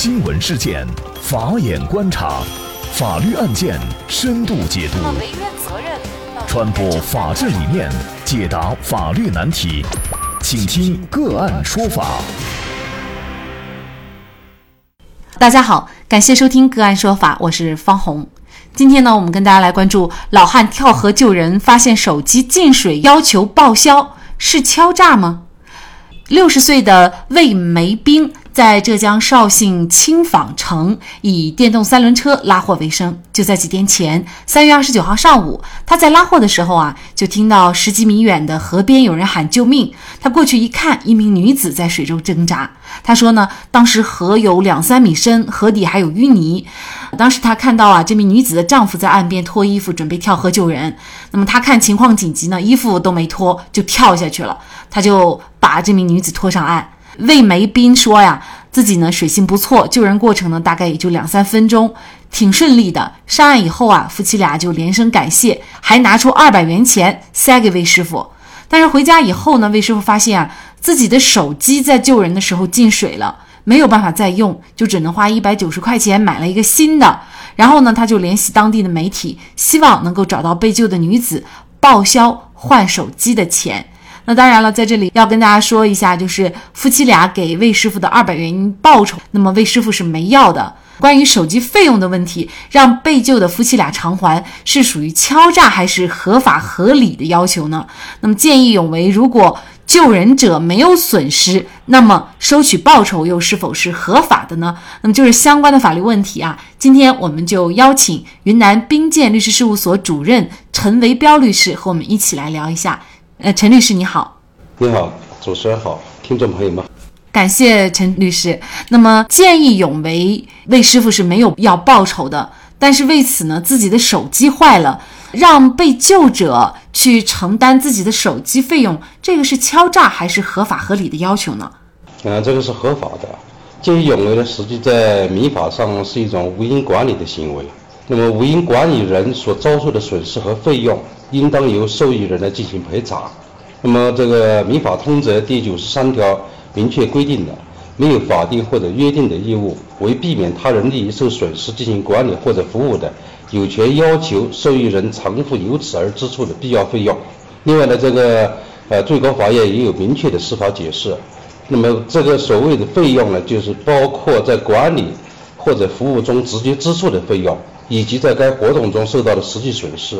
新闻事件，法眼观察，法律案件深度解读，传播法治理念，解答法律难题，请听个案说法。大家好，感谢收听个案说法，我是方红。今天呢，我们跟大家来关注老汉跳河救人，发现手机进水，要求报销，是敲诈吗？六十岁的魏梅兵。在浙江绍兴青纺城以电动三轮车拉货为生。就在几天前，三月二十九号上午，他在拉货的时候啊，就听到十几米远的河边有人喊救命。他过去一看，一名女子在水中挣扎。他说呢，当时河有两三米深，河底还有淤泥。当时他看到啊，这名女子的丈夫在岸边脱衣服，准备跳河救人。那么他看情况紧急呢，衣服都没脱就跳下去了。他就把这名女子拖上岸。魏梅斌说呀，自己呢水性不错，救人过程呢大概也就两三分钟，挺顺利的。上岸以后啊，夫妻俩就连声感谢，还拿出二百元钱塞给魏师傅。但是回家以后呢，魏师傅发现啊，自己的手机在救人的时候进水了，没有办法再用，就只能花一百九十块钱买了一个新的。然后呢，他就联系当地的媒体，希望能够找到被救的女子，报销换手机的钱。那当然了，在这里要跟大家说一下，就是夫妻俩给魏师傅的二百元报酬，那么魏师傅是没要的。关于手机费用的问题，让被救的夫妻俩偿还，是属于敲诈还是合法合理的要求呢？那么见义勇为，如果救人者没有损失，那么收取报酬又是否是合法的呢？那么就是相关的法律问题啊。今天我们就邀请云南冰剑律师事务所主任陈维彪律师和我们一起来聊一下。呃，陈律师你好，你好，主持人好，听众朋友们，感谢陈律师。那么见义勇为，魏师傅是没有要报酬的，但是为此呢，自己的手机坏了，让被救者去承担自己的手机费用，这个是敲诈还是合法合理的要求呢？嗯，这个是合法的。见义勇为呢，实际在民法上是一种无因管理的行为。那么无因管理人所遭受的损失和费用。应当由受益人来进行赔偿。那么，这个《民法通则》第九十三条明确规定的，没有法定或者约定的义务，为避免他人利益受损失进行管理或者服务的，有权要求受益人偿付由此而支出的必要费用。另外呢，这个呃，最高法院也有明确的司法解释。那么，这个所谓的费用呢，就是包括在管理或者服务中直接支出的费用，以及在该活动中受到的实际损失。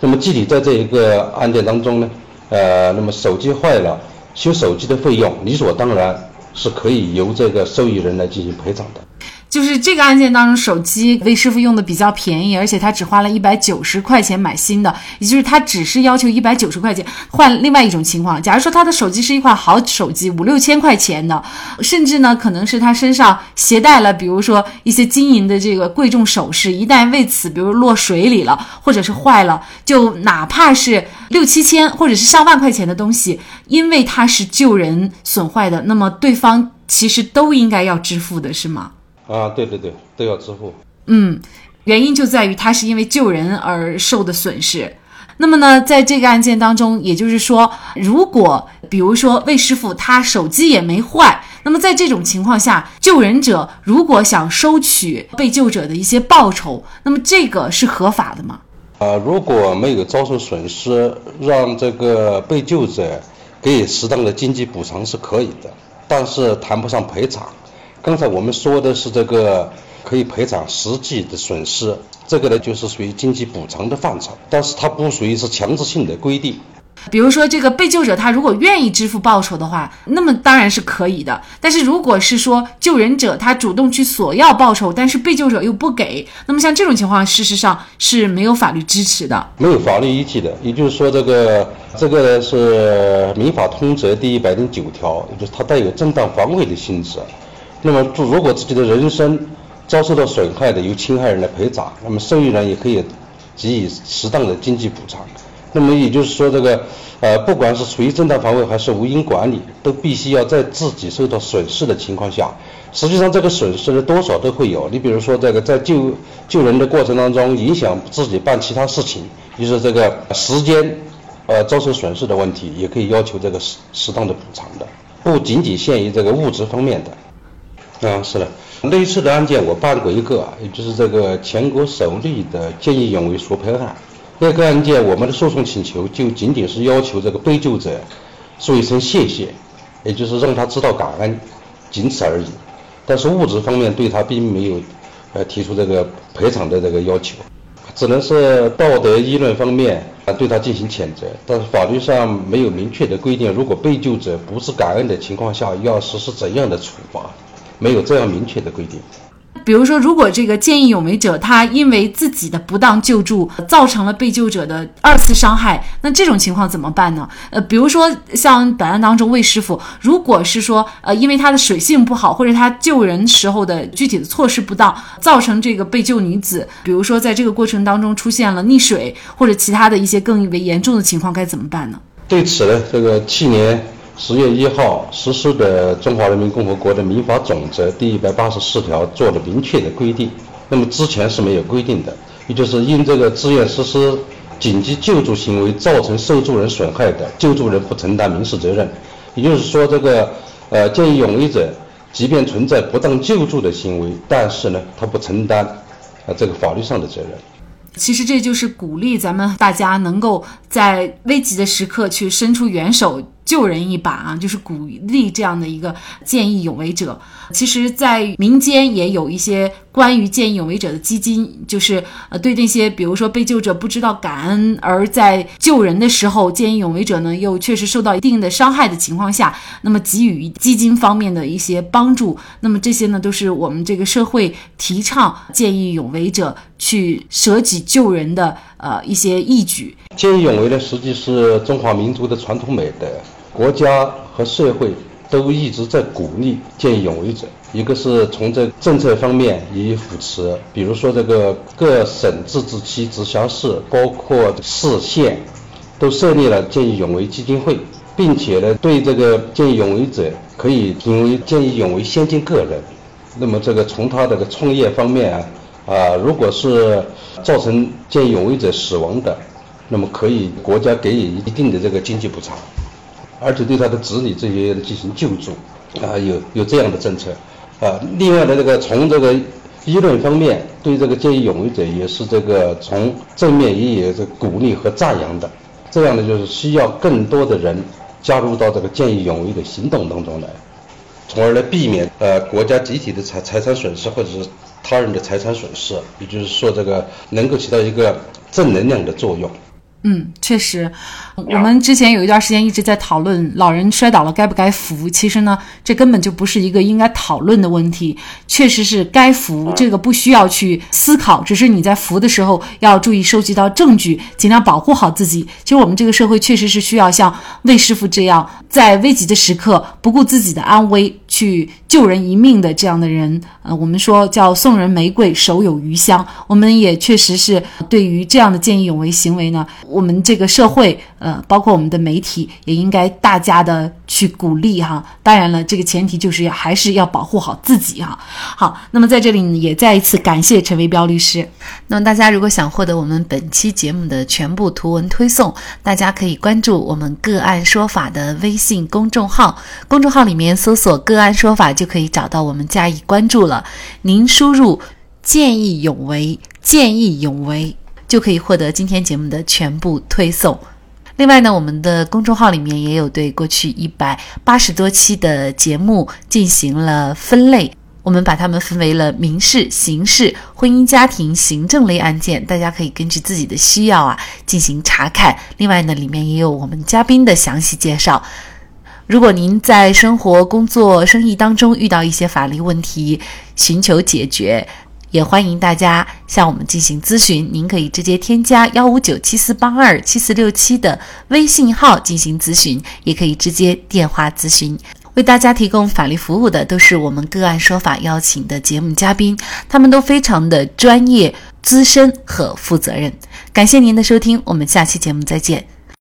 那么具体在这一个案件当中呢，呃，那么手机坏了，修手机的费用理所当然是可以由这个受益人来进行赔偿的。就是这个案件当中，手机魏师傅用的比较便宜，而且他只花了一百九十块钱买新的，也就是他只是要求一百九十块钱换另外一种情况。假如说他的手机是一块好手机，五六千块钱的，甚至呢可能是他身上携带了，比如说一些金银的这个贵重首饰，一旦为此比如落水里了，或者是坏了，就哪怕是六七千或者是上万块钱的东西，因为他是救人损坏的，那么对方其实都应该要支付的，是吗？啊，对对对，都要支付。嗯，原因就在于他是因为救人而受的损失。那么呢，在这个案件当中，也就是说，如果比如说魏师傅他手机也没坏，那么在这种情况下，救人者如果想收取被救者的一些报酬，那么这个是合法的吗？啊，如果没有遭受损失，让这个被救者给予适当的经济补偿是可以的，但是谈不上赔偿。刚才我们说的是这个可以赔偿实际的损失，这个呢就是属于经济补偿的范畴，但是它不属于是强制性的规定。比如说，这个被救者他如果愿意支付报酬的话，那么当然是可以的。但是如果是说救人者他主动去索要报酬，但是被救者又不给，那么像这种情况，事实上是没有法律支持的，没有法律依据的。也就是说，这个这个是民法通则第一百零九条，也就是它带有正当防卫的性质。那么，如果自己的人身遭受到损害的，由侵害人来赔偿，那么受益人也可以给予适当的经济补偿。那么也就是说，这个呃，不管是处于正当防卫还是无因管理，都必须要在自己受到损失的情况下，实际上这个损失呢多少都会有。你比如说，这个在救救人的过程当中，影响自己办其他事情，就是这个时间呃遭受损失的问题，也可以要求这个适适当的补偿的，不仅仅限于这个物质方面的。啊，是的，类似的案件我办过一个，也就是这个全国首例的见义勇为索赔案。那个案件，我们的诉讼请求就仅仅是要求这个被救者说一声谢谢，也就是让他知道感恩，仅此而已。但是物质方面对他并没有呃提出这个赔偿的这个要求，只能是道德议论方面啊对他进行谴责。但是法律上没有明确的规定，如果被救者不是感恩的情况下，要实施怎样的处罚，没有这样明确的规定。比如说，如果这个见义勇为者他因为自己的不当救助造成了被救者的二次伤害，那这种情况怎么办呢？呃，比如说像本案当中魏师傅，如果是说呃因为他的水性不好，或者他救人时候的具体的措施不当，造成这个被救女子，比如说在这个过程当中出现了溺水或者其他的一些更为严重的情况，该怎么办呢？对此呢，这个去年。十月一号实施的《中华人民共和国的民法总则》第一百八十四条做了明确的规定，那么之前是没有规定的，也就是因这个自愿实施紧急救助行为造成受助人损害的，救助人不承担民事责任。也就是说，这个呃见义勇为者即便存在不当救助的行为，但是呢，他不承担啊这个法律上的责任。其实这就是鼓励咱们大家能够在危急的时刻去伸出援手。救人一把啊，就是鼓励这样的一个见义勇为者。其实，在民间也有一些关于见义勇为者的基金，就是呃，对那些比如说被救者不知道感恩，而在救人的时候，见义勇为者呢又确实受到一定的伤害的情况下，那么给予基金方面的一些帮助。那么这些呢，都是我们这个社会提倡见义勇为者去舍己救人的呃一些义举。见义勇为呢，实际是中华民族的传统美德。国家和社会都一直在鼓励见义勇为者，一个是从这政策方面予以扶持，比如说这个各省自治区、直辖市，包括市县，都设立了见义勇为基金会，并且呢，对这个见义勇为者可以评为见义勇为先进个人。那么这个从他这个创业方面啊，啊，如果是造成见义勇为者死亡的，那么可以国家给予一定的这个经济补偿。而且对他的子女这些进行救助，啊，有有这样的政策，啊，另外的这个从这个议论方面，对这个见义勇为者也是这个从正面也有这鼓励和赞扬的，这样呢就是需要更多的人加入到这个见义勇为的行动当中来，从而来避免呃国家集体的财财产损失或者是他人的财产损失，也就是说这个能够起到一个正能量的作用。嗯，确实，我们之前有一段时间一直在讨论老人摔倒了该不该扶。其实呢，这根本就不是一个应该讨论的问题，确实是该扶，这个不需要去思考。只是你在扶的时候要注意收集到证据，尽量保护好自己。其实我们这个社会确实是需要像魏师傅这样，在危急的时刻不顾自己的安危去救人一命的这样的人。呃，我们说叫送人玫瑰，手有余香。我们也确实是对于这样的见义勇为行为呢。我们这个社会，呃，包括我们的媒体，也应该大家的去鼓励哈。当然了，这个前提就是还是要保护好自己哈。好，那么在这里呢，也再一次感谢陈维彪律师。那么大家如果想获得我们本期节目的全部图文推送，大家可以关注我们“个案说法”的微信公众号，公众号里面搜索“个案说法”就可以找到我们加以关注了。您输入“见义勇为”，见义勇为。就可以获得今天节目的全部推送。另外呢，我们的公众号里面也有对过去一百八十多期的节目进行了分类，我们把它们分为了民事、刑事、婚姻家庭、行政类案件，大家可以根据自己的需要啊进行查看。另外呢，里面也有我们嘉宾的详细介绍。如果您在生活、工作、生意当中遇到一些法律问题，寻求解决。也欢迎大家向我们进行咨询，您可以直接添加幺五九七四八二七四六七的微信号进行咨询，也可以直接电话咨询。为大家提供法律服务的都是我们个案说法邀请的节目嘉宾，他们都非常的专业、资深和负责任。感谢您的收听，我们下期节目再见。